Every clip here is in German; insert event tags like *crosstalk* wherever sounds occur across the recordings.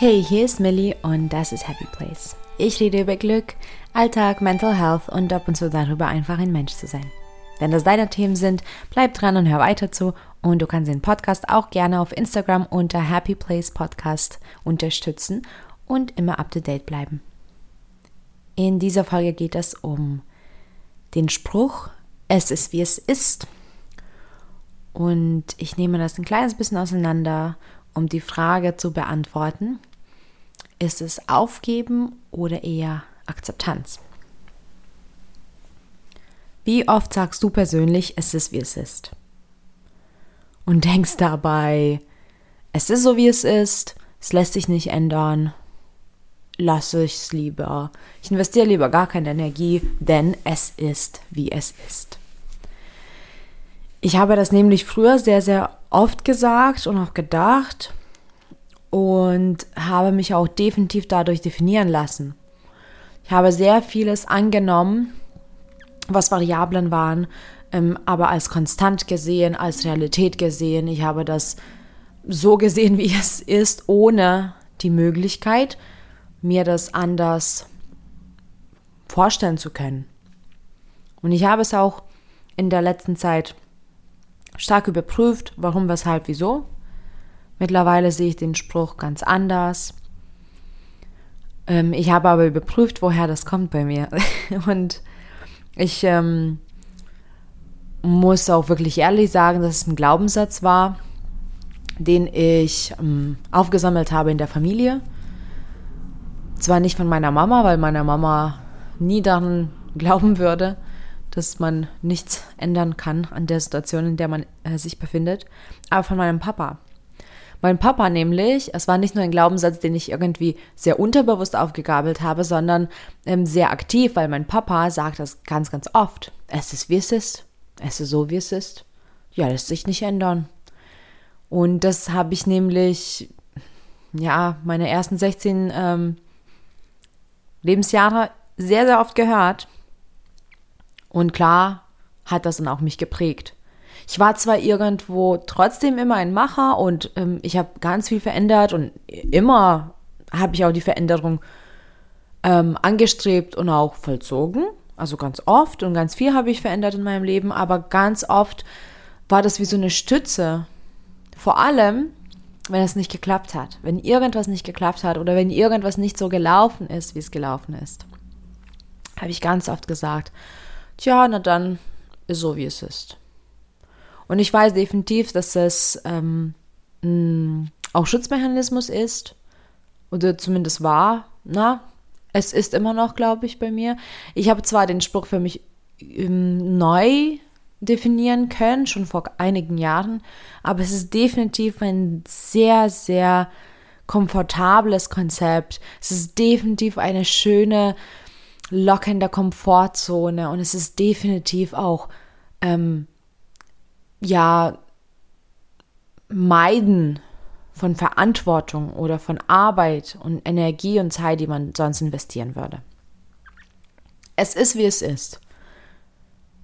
Hey, hier ist Millie und das ist Happy Place. Ich rede über Glück, Alltag, Mental Health und ab und zu darüber, einfach ein Mensch zu sein. Wenn das deine Themen sind, bleib dran und hör weiter zu. Und du kannst den Podcast auch gerne auf Instagram unter Happy Place Podcast unterstützen und immer up to date bleiben. In dieser Folge geht es um den Spruch, es ist wie es ist. Und ich nehme das ein kleines bisschen auseinander, um die Frage zu beantworten, ist es Aufgeben oder eher Akzeptanz? Wie oft sagst du persönlich, es ist wie es ist? Und denkst dabei, es ist so wie es ist, es lässt sich nicht ändern, lasse ich es lieber. Ich investiere lieber gar keine Energie, denn es ist wie es ist. Ich habe das nämlich früher sehr, sehr oft gesagt und auch gedacht und habe mich auch definitiv dadurch definieren lassen. Ich habe sehr vieles angenommen, was Variablen waren, ähm, aber als konstant gesehen, als Realität gesehen. Ich habe das so gesehen, *laughs* wie es ist, ohne die Möglichkeit, mir das anders vorstellen zu können. Und ich habe es auch in der letzten Zeit stark überprüft, warum, weshalb, wieso. Mittlerweile sehe ich den Spruch ganz anders. Ähm, ich habe aber überprüft, woher das kommt bei mir. *laughs* Und ich ähm, muss auch wirklich ehrlich sagen, dass es ein Glaubenssatz war, den ich ähm, aufgesammelt habe in der Familie. Zwar nicht von meiner Mama, weil meine Mama nie daran glauben würde, dass man nichts ändern kann an der Situation, in der man äh, sich befindet, aber von meinem Papa. Mein Papa nämlich, es war nicht nur ein Glaubenssatz, den ich irgendwie sehr unterbewusst aufgegabelt habe, sondern ähm, sehr aktiv, weil mein Papa sagt das ganz, ganz oft. Es ist wie es ist. Es ist so wie es ist. Ja, lässt sich nicht ändern. Und das habe ich nämlich, ja, meine ersten 16 ähm, Lebensjahre sehr, sehr oft gehört. Und klar hat das dann auch mich geprägt. Ich war zwar irgendwo trotzdem immer ein Macher und ähm, ich habe ganz viel verändert und immer habe ich auch die Veränderung ähm, angestrebt und auch vollzogen. Also ganz oft und ganz viel habe ich verändert in meinem Leben, aber ganz oft war das wie so eine Stütze. Vor allem, wenn es nicht geklappt hat. Wenn irgendwas nicht geklappt hat oder wenn irgendwas nicht so gelaufen ist, wie es gelaufen ist. Habe ich ganz oft gesagt, tja, na dann ist so, wie es ist. Und ich weiß definitiv, dass es ähm, auch Schutzmechanismus ist oder zumindest war. Na, es ist immer noch, glaube ich, bei mir. Ich habe zwar den Spruch für mich ähm, neu definieren können, schon vor einigen Jahren, aber es ist definitiv ein sehr, sehr komfortables Konzept. Es ist definitiv eine schöne, lockende Komfortzone und es ist definitiv auch ähm, ja, Meiden von Verantwortung oder von Arbeit und Energie und Zeit, die man sonst investieren würde. Es ist, wie es ist.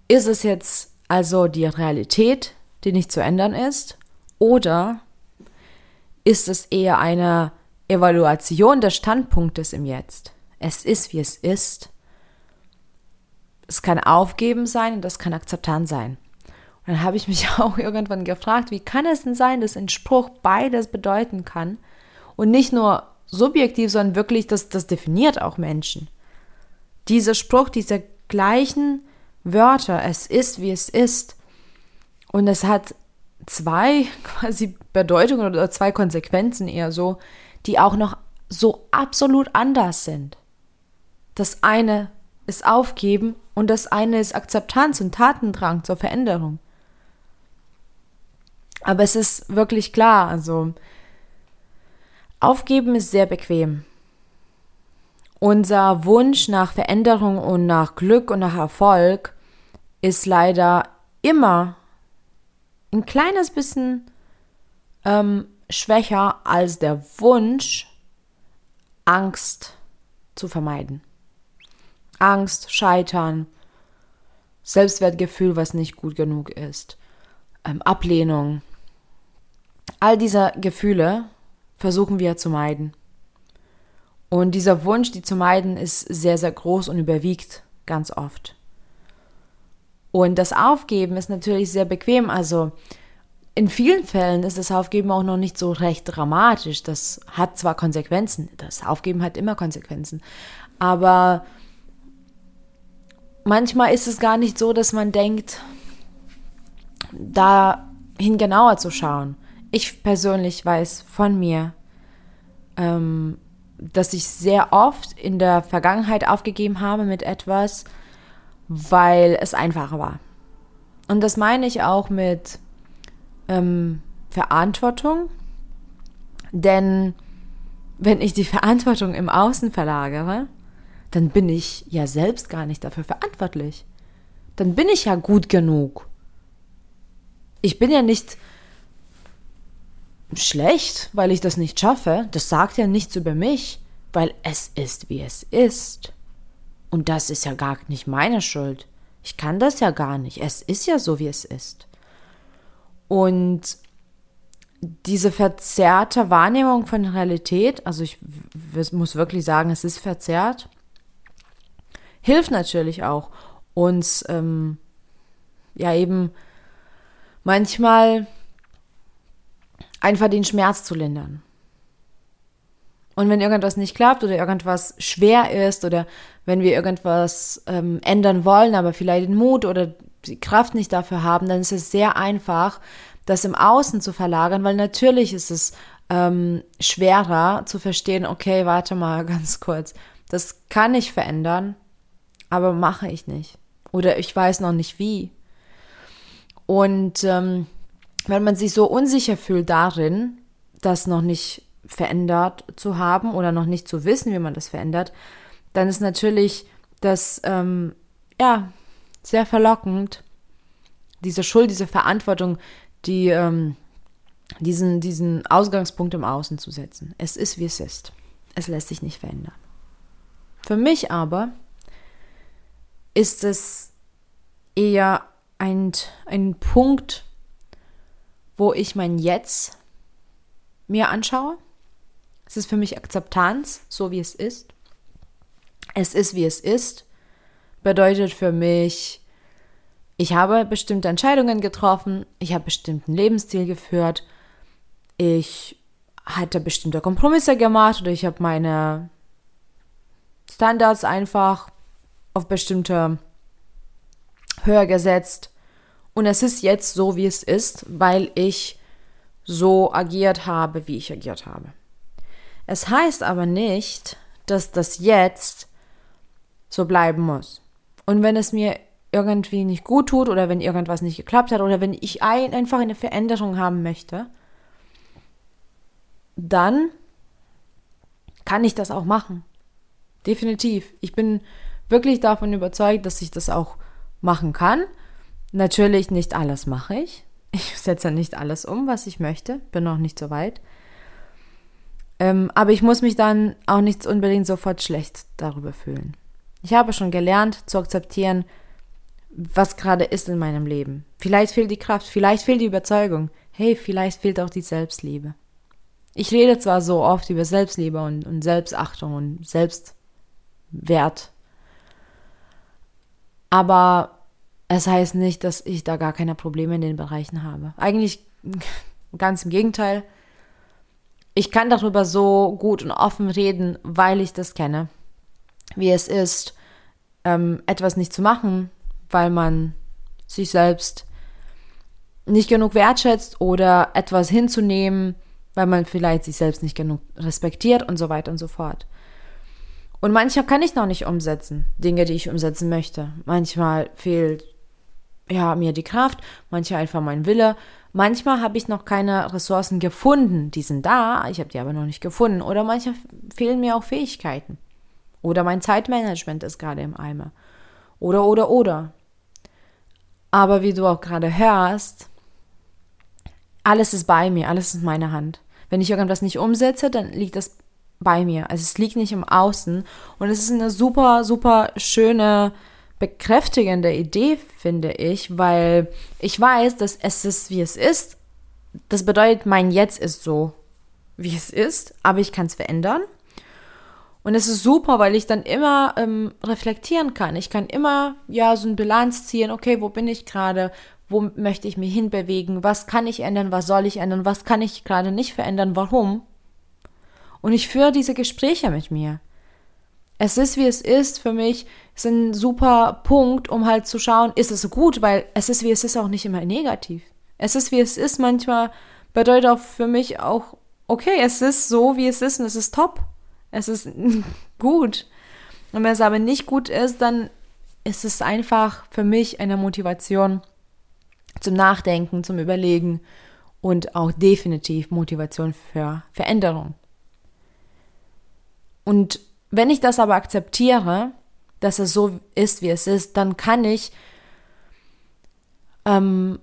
Ist es jetzt also die Realität, die nicht zu ändern ist? Oder ist es eher eine Evaluation des Standpunktes im Jetzt? Es ist, wie es ist. Es kann Aufgeben sein und das kann Akzeptanz sein. Dann habe ich mich *laughs* auch irgendwann gefragt, wie kann es denn sein, dass ein Spruch beides bedeuten kann und nicht nur subjektiv, sondern wirklich, das, das definiert auch Menschen. Dieser Spruch, diese gleichen Wörter, es ist, wie es ist. Und es hat zwei *laughs* quasi Bedeutungen oder zwei Konsequenzen eher so, die auch noch so absolut anders sind. Das eine ist Aufgeben und das eine ist Akzeptanz und Tatendrang zur Veränderung. Aber es ist wirklich klar, also aufgeben ist sehr bequem. Unser Wunsch nach Veränderung und nach Glück und nach Erfolg ist leider immer ein kleines bisschen ähm, schwächer als der Wunsch, Angst zu vermeiden. Angst, Scheitern, Selbstwertgefühl, was nicht gut genug ist, ähm, Ablehnung, All diese Gefühle versuchen wir zu meiden. Und dieser Wunsch, die zu meiden, ist sehr, sehr groß und überwiegt ganz oft. Und das Aufgeben ist natürlich sehr bequem. Also in vielen Fällen ist das Aufgeben auch noch nicht so recht dramatisch. Das hat zwar Konsequenzen, das Aufgeben hat immer Konsequenzen, aber manchmal ist es gar nicht so, dass man denkt, dahin genauer zu schauen. Ich persönlich weiß von mir, ähm, dass ich sehr oft in der Vergangenheit aufgegeben habe mit etwas, weil es einfacher war. Und das meine ich auch mit ähm, Verantwortung, denn wenn ich die Verantwortung im Außen verlagere, dann bin ich ja selbst gar nicht dafür verantwortlich. Dann bin ich ja gut genug. Ich bin ja nicht schlecht, weil ich das nicht schaffe. Das sagt ja nichts über mich, weil es ist, wie es ist. Und das ist ja gar nicht meine Schuld. Ich kann das ja gar nicht. Es ist ja so, wie es ist. Und diese verzerrte Wahrnehmung von Realität, also ich muss wirklich sagen, es ist verzerrt, hilft natürlich auch uns ähm, ja eben manchmal einfach den Schmerz zu lindern. Und wenn irgendwas nicht klappt oder irgendwas schwer ist oder wenn wir irgendwas ähm, ändern wollen, aber vielleicht den Mut oder die Kraft nicht dafür haben, dann ist es sehr einfach, das im Außen zu verlagern, weil natürlich ist es ähm, schwerer zu verstehen, okay, warte mal *laughs* ganz kurz, das kann ich verändern, aber mache ich nicht. Oder ich weiß noch nicht wie. Und ähm, wenn man sich so unsicher fühlt darin, das noch nicht verändert zu haben oder noch nicht zu wissen, wie man das verändert, dann ist natürlich das ähm, ja sehr verlockend, diese Schuld, diese Verantwortung, die ähm, diesen, diesen Ausgangspunkt im Außen zu setzen. Es ist, wie es ist. Es lässt sich nicht verändern. Für mich aber ist es eher ein, ein Punkt, wo ich mein Jetzt mir anschaue. Es ist für mich Akzeptanz, so wie es ist. Es ist, wie es ist, bedeutet für mich, ich habe bestimmte Entscheidungen getroffen, ich habe bestimmten Lebensstil geführt, ich hatte bestimmte Kompromisse gemacht oder ich habe meine Standards einfach auf bestimmte Höhe gesetzt und es ist jetzt so, wie es ist, weil ich so agiert habe, wie ich agiert habe. Es heißt aber nicht, dass das jetzt so bleiben muss. Und wenn es mir irgendwie nicht gut tut oder wenn irgendwas nicht geklappt hat oder wenn ich ein, einfach eine Veränderung haben möchte, dann kann ich das auch machen. Definitiv. Ich bin wirklich davon überzeugt, dass ich das auch machen kann. Natürlich nicht alles mache ich. Ich setze nicht alles um, was ich möchte. Bin noch nicht so weit. Ähm, aber ich muss mich dann auch nicht unbedingt sofort schlecht darüber fühlen. Ich habe schon gelernt zu akzeptieren, was gerade ist in meinem Leben. Vielleicht fehlt die Kraft, vielleicht fehlt die Überzeugung. Hey, vielleicht fehlt auch die Selbstliebe. Ich rede zwar so oft über Selbstliebe und, und Selbstachtung und Selbstwert, aber es heißt nicht, dass ich da gar keine Probleme in den Bereichen habe. Eigentlich ganz im Gegenteil. Ich kann darüber so gut und offen reden, weil ich das kenne, wie es ist, ähm, etwas nicht zu machen, weil man sich selbst nicht genug wertschätzt oder etwas hinzunehmen, weil man vielleicht sich selbst nicht genug respektiert und so weiter und so fort. Und manchmal kann ich noch nicht umsetzen, Dinge, die ich umsetzen möchte. Manchmal fehlt ja, mir die Kraft, manche einfach mein Wille. Manchmal habe ich noch keine Ressourcen gefunden, die sind da, ich habe die aber noch nicht gefunden. Oder manchmal fehlen mir auch Fähigkeiten. Oder mein Zeitmanagement ist gerade im Eimer. Oder, oder, oder. Aber wie du auch gerade hörst, alles ist bei mir, alles ist in meiner Hand. Wenn ich irgendwas nicht umsetze, dann liegt das bei mir. Also es liegt nicht im Außen. Und es ist eine super, super schöne bekräftigende Idee, finde ich, weil ich weiß, dass es ist, wie es ist. Das bedeutet, mein Jetzt ist so, wie es ist, aber ich kann es verändern. Und es ist super, weil ich dann immer ähm, reflektieren kann. Ich kann immer ja so eine Bilanz ziehen. Okay, wo bin ich gerade? Wo möchte ich mich hinbewegen? Was kann ich ändern? Was soll ich ändern? Was kann ich gerade nicht verändern? Warum? Und ich führe diese Gespräche mit mir. Es ist, wie es ist, für mich ist ein super Punkt, um halt zu schauen, ist es gut, weil es ist, wie es ist, auch nicht immer negativ. Es ist, wie es ist, manchmal bedeutet auch für mich auch, okay, es ist so, wie es ist und es ist top. Es ist *laughs* gut. Und wenn es aber nicht gut ist, dann ist es einfach für mich eine Motivation zum Nachdenken, zum Überlegen und auch definitiv Motivation für Veränderung. Und wenn ich das aber akzeptiere, dass es so ist, wie es ist, dann kann ich ähm,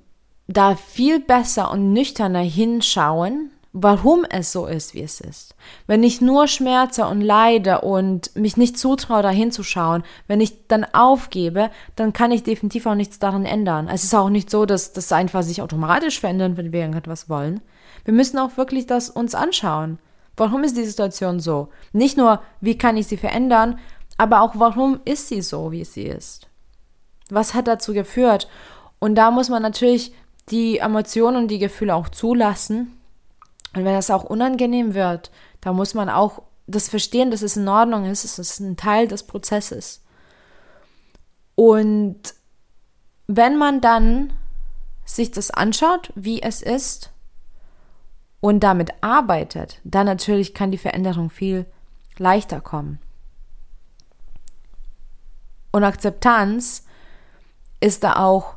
da viel besser und nüchterner hinschauen warum es so ist, wie es ist. Wenn ich nur schmerze und leide und mich nicht zutraue, da hinzuschauen, wenn ich dann aufgebe, dann kann ich definitiv auch nichts daran ändern. Es ist auch nicht so, dass das einfach sich automatisch verändert, wenn wir irgendetwas wollen. Wir müssen auch wirklich das uns anschauen. Warum ist die Situation so? Nicht nur, wie kann ich sie verändern, aber auch, warum ist sie so, wie sie ist? Was hat dazu geführt? Und da muss man natürlich die Emotionen und die Gefühle auch zulassen und wenn das auch unangenehm wird, da muss man auch das verstehen, dass es in Ordnung ist, es ist ein Teil des Prozesses. Und wenn man dann sich das anschaut, wie es ist und damit arbeitet, dann natürlich kann die Veränderung viel leichter kommen. Und Akzeptanz ist da auch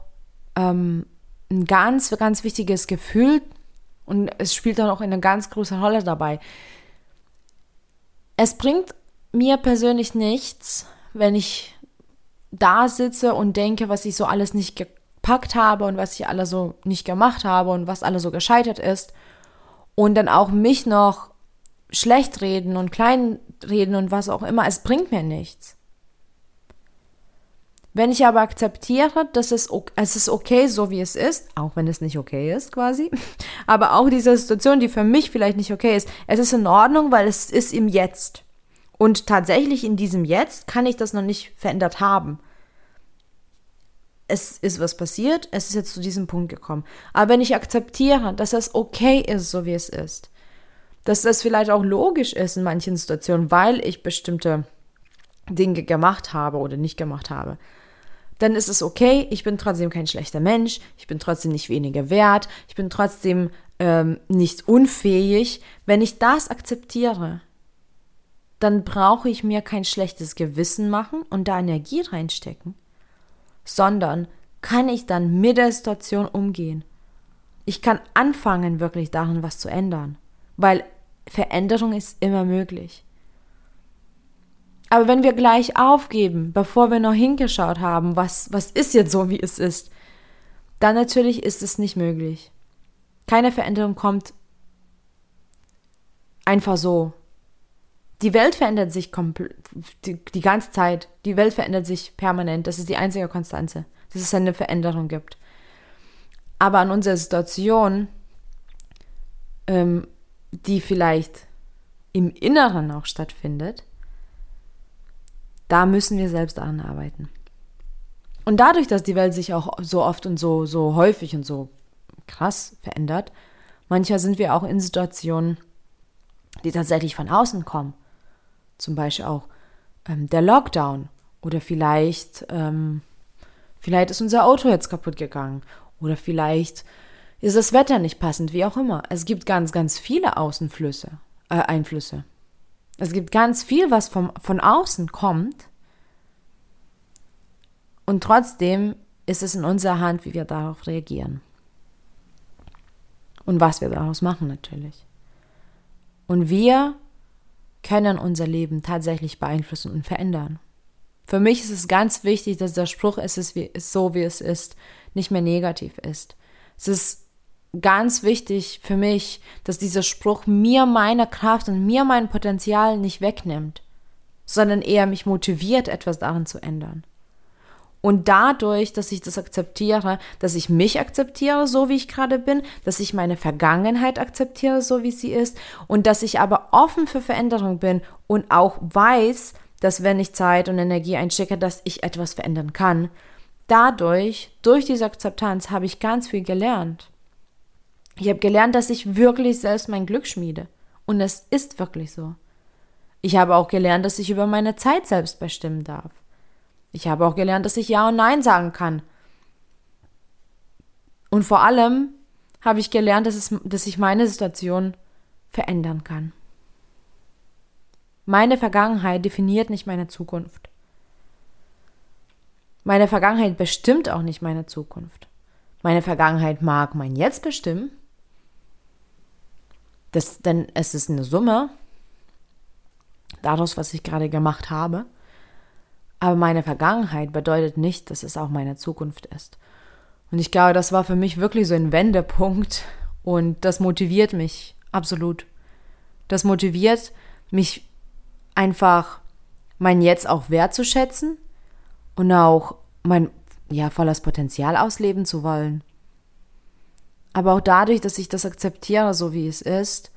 ähm, ein ganz, ganz wichtiges Gefühl und es spielt dann auch eine ganz große Rolle dabei. Es bringt mir persönlich nichts, wenn ich da sitze und denke, was ich so alles nicht gepackt habe und was ich alles so nicht gemacht habe und was alles so gescheitert ist und dann auch mich noch schlecht reden und klein reden und was auch immer. Es bringt mir nichts. Wenn ich aber akzeptiere, dass es, es ist okay, so wie es ist, auch wenn es nicht okay ist quasi, *laughs* aber auch diese Situation, die für mich vielleicht nicht okay ist, es ist in Ordnung, weil es ist im Jetzt. Und tatsächlich in diesem Jetzt kann ich das noch nicht verändert haben. Es ist was passiert, es ist jetzt zu diesem Punkt gekommen. Aber wenn ich akzeptiere, dass es okay ist, so wie es ist, dass das vielleicht auch logisch ist in manchen Situationen, weil ich bestimmte Dinge gemacht habe oder nicht gemacht habe, dann ist es okay, ich bin trotzdem kein schlechter Mensch, ich bin trotzdem nicht weniger wert, ich bin trotzdem ähm, nicht unfähig. Wenn ich das akzeptiere, dann brauche ich mir kein schlechtes Gewissen machen und da Energie reinstecken, sondern kann ich dann mit der Situation umgehen. Ich kann anfangen, wirklich darin was zu ändern, weil Veränderung ist immer möglich. Aber wenn wir gleich aufgeben, bevor wir noch hingeschaut haben, was, was ist jetzt so, wie es ist, dann natürlich ist es nicht möglich. Keine Veränderung kommt einfach so. Die Welt verändert sich die, die ganze Zeit. Die Welt verändert sich permanent. Das ist die einzige Konstanze, dass es eine Veränderung gibt. Aber an unserer Situation, ähm, die vielleicht im Inneren auch stattfindet, da müssen wir selbst daran arbeiten. Und dadurch, dass die Welt sich auch so oft und so, so häufig und so krass verändert, manchmal sind wir auch in Situationen, die tatsächlich von außen kommen. Zum Beispiel auch ähm, der Lockdown oder vielleicht, ähm, vielleicht ist unser Auto jetzt kaputt gegangen oder vielleicht ist das Wetter nicht passend, wie auch immer. Es gibt ganz, ganz viele Außenflüsse, äh, Einflüsse. Es gibt ganz viel, was vom, von außen kommt. Und trotzdem ist es in unserer Hand, wie wir darauf reagieren. Und was wir daraus machen natürlich. Und wir können unser Leben tatsächlich beeinflussen und verändern. Für mich ist es ganz wichtig, dass der Spruch, es ist, wie, ist so, wie es ist, nicht mehr negativ ist. Es ist ganz wichtig für mich, dass dieser Spruch mir meine Kraft und mir mein Potenzial nicht wegnimmt, sondern eher mich motiviert, etwas darin zu ändern. Und dadurch, dass ich das akzeptiere, dass ich mich akzeptiere, so wie ich gerade bin, dass ich meine Vergangenheit akzeptiere, so wie sie ist, und dass ich aber offen für Veränderung bin und auch weiß, dass wenn ich Zeit und Energie einstecke, dass ich etwas verändern kann. Dadurch, durch diese Akzeptanz, habe ich ganz viel gelernt. Ich habe gelernt, dass ich wirklich selbst mein Glück schmiede. Und es ist wirklich so. Ich habe auch gelernt, dass ich über meine Zeit selbst bestimmen darf. Ich habe auch gelernt, dass ich Ja und Nein sagen kann. Und vor allem habe ich gelernt, dass, es, dass ich meine Situation verändern kann. Meine Vergangenheit definiert nicht meine Zukunft. Meine Vergangenheit bestimmt auch nicht meine Zukunft. Meine Vergangenheit mag mein Jetzt bestimmen. Das, denn es ist eine Summe daraus, was ich gerade gemacht habe. Aber meine Vergangenheit bedeutet nicht, dass es auch meine Zukunft ist. Und ich glaube, das war für mich wirklich so ein Wendepunkt und das motiviert mich absolut. Das motiviert mich einfach mein Jetzt auch wertzuschätzen und auch mein ja volles Potenzial ausleben zu wollen. Aber auch dadurch, dass ich das akzeptiere, so wie es ist,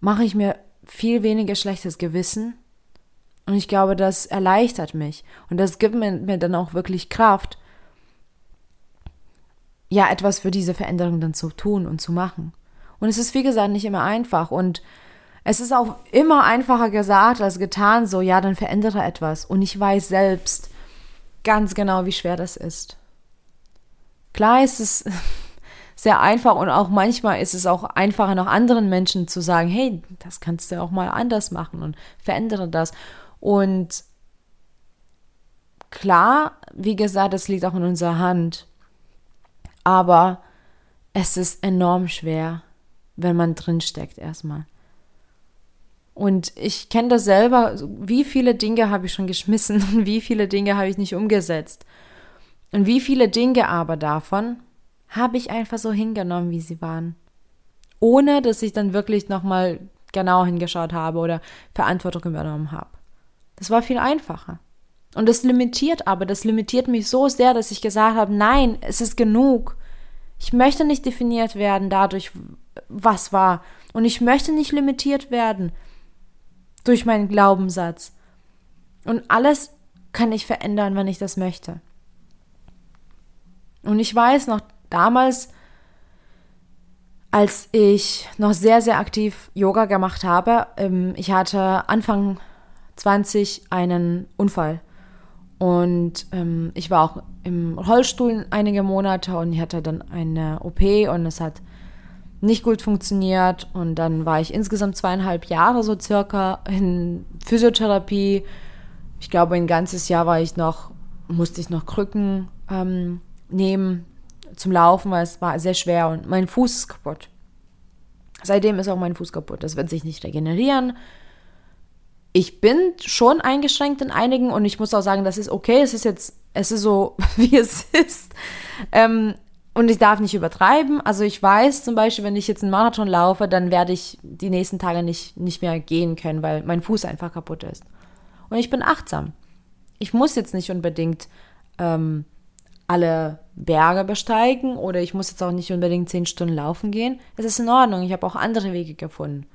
mache ich mir viel weniger schlechtes Gewissen und ich glaube, das erleichtert mich. Und das gibt mir, mir dann auch wirklich Kraft, ja, etwas für diese Veränderung dann zu tun und zu machen. Und es ist, wie gesagt, nicht immer einfach. Und es ist auch immer einfacher gesagt als getan, so, ja, dann verändere etwas. Und ich weiß selbst ganz genau, wie schwer das ist. Klar ist es *laughs* sehr einfach und auch manchmal ist es auch einfacher, noch anderen Menschen zu sagen, hey, das kannst du auch mal anders machen und verändere das. Und klar, wie gesagt, es liegt auch in unserer Hand. Aber es ist enorm schwer, wenn man drinsteckt erstmal. Und ich kenne das selber, wie viele Dinge habe ich schon geschmissen *laughs* und wie viele Dinge habe ich nicht umgesetzt. Und wie viele Dinge aber davon habe ich einfach so hingenommen, wie sie waren. Ohne dass ich dann wirklich nochmal genau hingeschaut habe oder Verantwortung übernommen habe. Das war viel einfacher. Und das limitiert aber, das limitiert mich so sehr, dass ich gesagt habe, nein, es ist genug. Ich möchte nicht definiert werden dadurch, was war. Und ich möchte nicht limitiert werden durch meinen Glaubenssatz. Und alles kann ich verändern, wenn ich das möchte. Und ich weiß noch damals, als ich noch sehr, sehr aktiv Yoga gemacht habe, ähm, ich hatte Anfang 20 einen Unfall. Und ähm, ich war auch im Rollstuhl einige Monate und ich hatte dann eine OP und es hat nicht gut funktioniert. Und dann war ich insgesamt zweieinhalb Jahre so circa in Physiotherapie. Ich glaube, ein ganzes Jahr war ich noch, musste ich noch Krücken ähm, nehmen zum Laufen, weil es war sehr schwer und mein Fuß ist kaputt. Seitdem ist auch mein Fuß kaputt. Das wird sich nicht regenerieren ich bin schon eingeschränkt in einigen und ich muss auch sagen, das ist okay. Es ist jetzt, es ist so, *laughs* wie es ist. Ähm, und ich darf nicht übertreiben. Also ich weiß zum Beispiel, wenn ich jetzt einen Marathon laufe, dann werde ich die nächsten Tage nicht, nicht mehr gehen können, weil mein Fuß einfach kaputt ist. Und ich bin achtsam. Ich muss jetzt nicht unbedingt ähm, alle Berge besteigen oder ich muss jetzt auch nicht unbedingt zehn Stunden laufen gehen. Es ist in Ordnung. Ich habe auch andere Wege gefunden.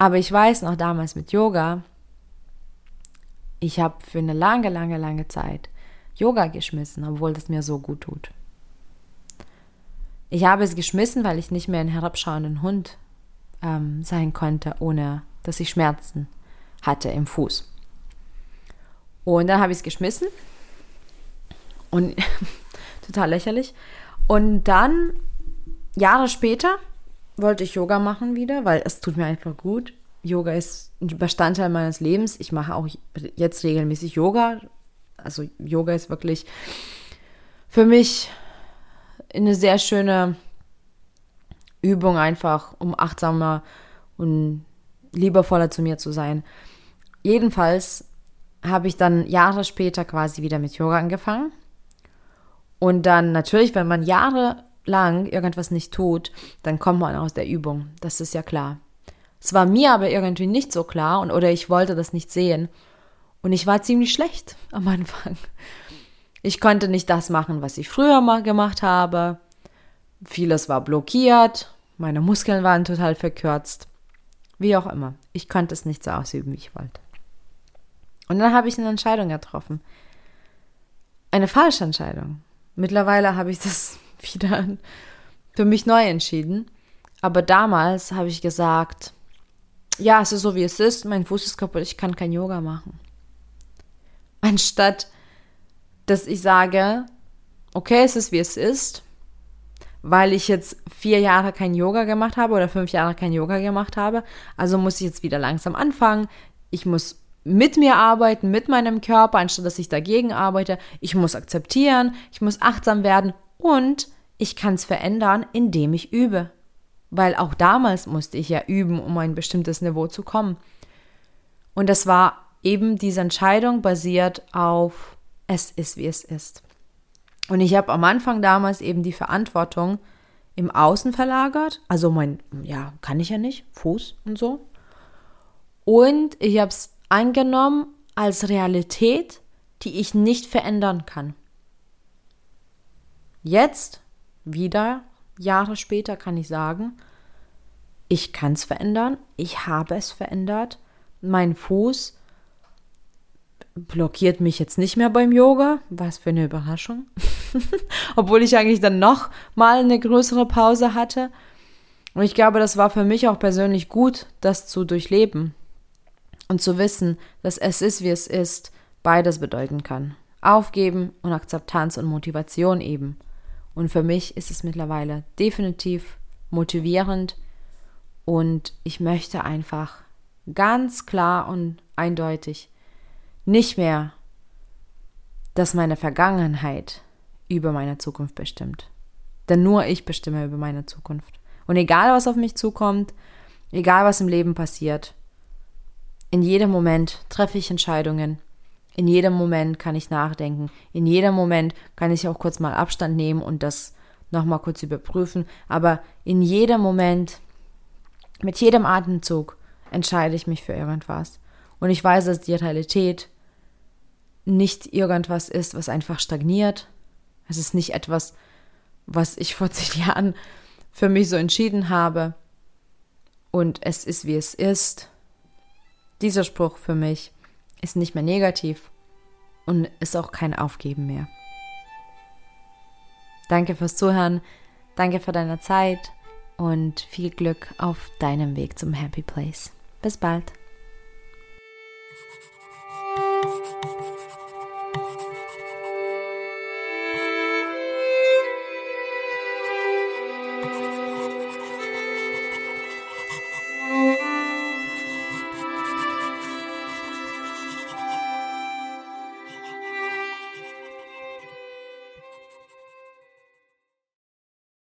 Aber ich weiß noch damals mit Yoga, ich habe für eine lange, lange, lange Zeit Yoga geschmissen, obwohl das mir so gut tut. Ich habe es geschmissen, weil ich nicht mehr ein herabschauenden Hund ähm, sein konnte, ohne dass ich Schmerzen hatte im Fuß. Und dann habe ich es geschmissen und *laughs* total lächerlich. Und dann Jahre später wollte ich Yoga machen wieder, weil es tut mir einfach gut. Yoga ist ein Bestandteil meines Lebens. Ich mache auch jetzt regelmäßig Yoga. Also Yoga ist wirklich für mich eine sehr schöne Übung einfach, um achtsamer und liebevoller zu mir zu sein. Jedenfalls habe ich dann Jahre später quasi wieder mit Yoga angefangen. Und dann natürlich, wenn man Jahre lang irgendwas nicht tut, dann kommt man aus der Übung. Das ist ja klar. Es war mir aber irgendwie nicht so klar und oder ich wollte das nicht sehen. Und ich war ziemlich schlecht *laughs* am Anfang. Ich konnte nicht das machen, was ich früher mal gemacht habe. Vieles war blockiert. Meine Muskeln waren total verkürzt. Wie auch immer. Ich konnte es nicht so ausüben, wie ich wollte. Und dann habe ich eine Entscheidung getroffen. Eine falsche Entscheidung. Mittlerweile habe ich das *laughs* wieder für mich neu entschieden. Aber damals habe ich gesagt, ja, es ist so wie es ist, mein Fuß ist kaputt, ich kann kein Yoga machen. Anstatt, dass ich sage, okay, es ist wie es ist, weil ich jetzt vier Jahre kein Yoga gemacht habe oder fünf Jahre kein Yoga gemacht habe, also muss ich jetzt wieder langsam anfangen. Ich muss mit mir arbeiten, mit meinem Körper, anstatt dass ich dagegen arbeite. Ich muss akzeptieren, ich muss achtsam werden und ich kann es verändern, indem ich übe. Weil auch damals musste ich ja üben, um ein bestimmtes Niveau zu kommen. Und das war eben diese Entscheidung basiert auf es ist, wie es ist. Und ich habe am Anfang damals eben die Verantwortung im Außen verlagert. Also mein, ja, kann ich ja nicht, Fuß und so. Und ich habe es angenommen als Realität, die ich nicht verändern kann. Jetzt wieder, Jahre später, kann ich sagen, ich kann es verändern, ich habe es verändert. Mein Fuß blockiert mich jetzt nicht mehr beim Yoga. Was für eine Überraschung. *laughs* Obwohl ich eigentlich dann noch mal eine größere Pause hatte. Und ich glaube, das war für mich auch persönlich gut, das zu durchleben und zu wissen, dass es ist, wie es ist, beides bedeuten kann. Aufgeben und Akzeptanz und Motivation eben. Und für mich ist es mittlerweile definitiv motivierend und ich möchte einfach ganz klar und eindeutig nicht mehr, dass meine Vergangenheit über meine Zukunft bestimmt. Denn nur ich bestimme über meine Zukunft. Und egal, was auf mich zukommt, egal, was im Leben passiert, in jedem Moment treffe ich Entscheidungen, in jedem Moment kann ich nachdenken. In jedem Moment kann ich auch kurz mal Abstand nehmen und das nochmal kurz überprüfen. Aber in jedem Moment, mit jedem Atemzug entscheide ich mich für irgendwas. Und ich weiß, dass die Realität nicht irgendwas ist, was einfach stagniert. Es ist nicht etwas, was ich *laughs* vor zehn Jahren für mich so entschieden habe. Und es ist, wie es ist. Dieser Spruch für mich ist nicht mehr negativ und ist auch kein Aufgeben mehr. Danke fürs Zuhören, danke für deine Zeit und viel Glück auf deinem Weg zum Happy Place. Bis bald.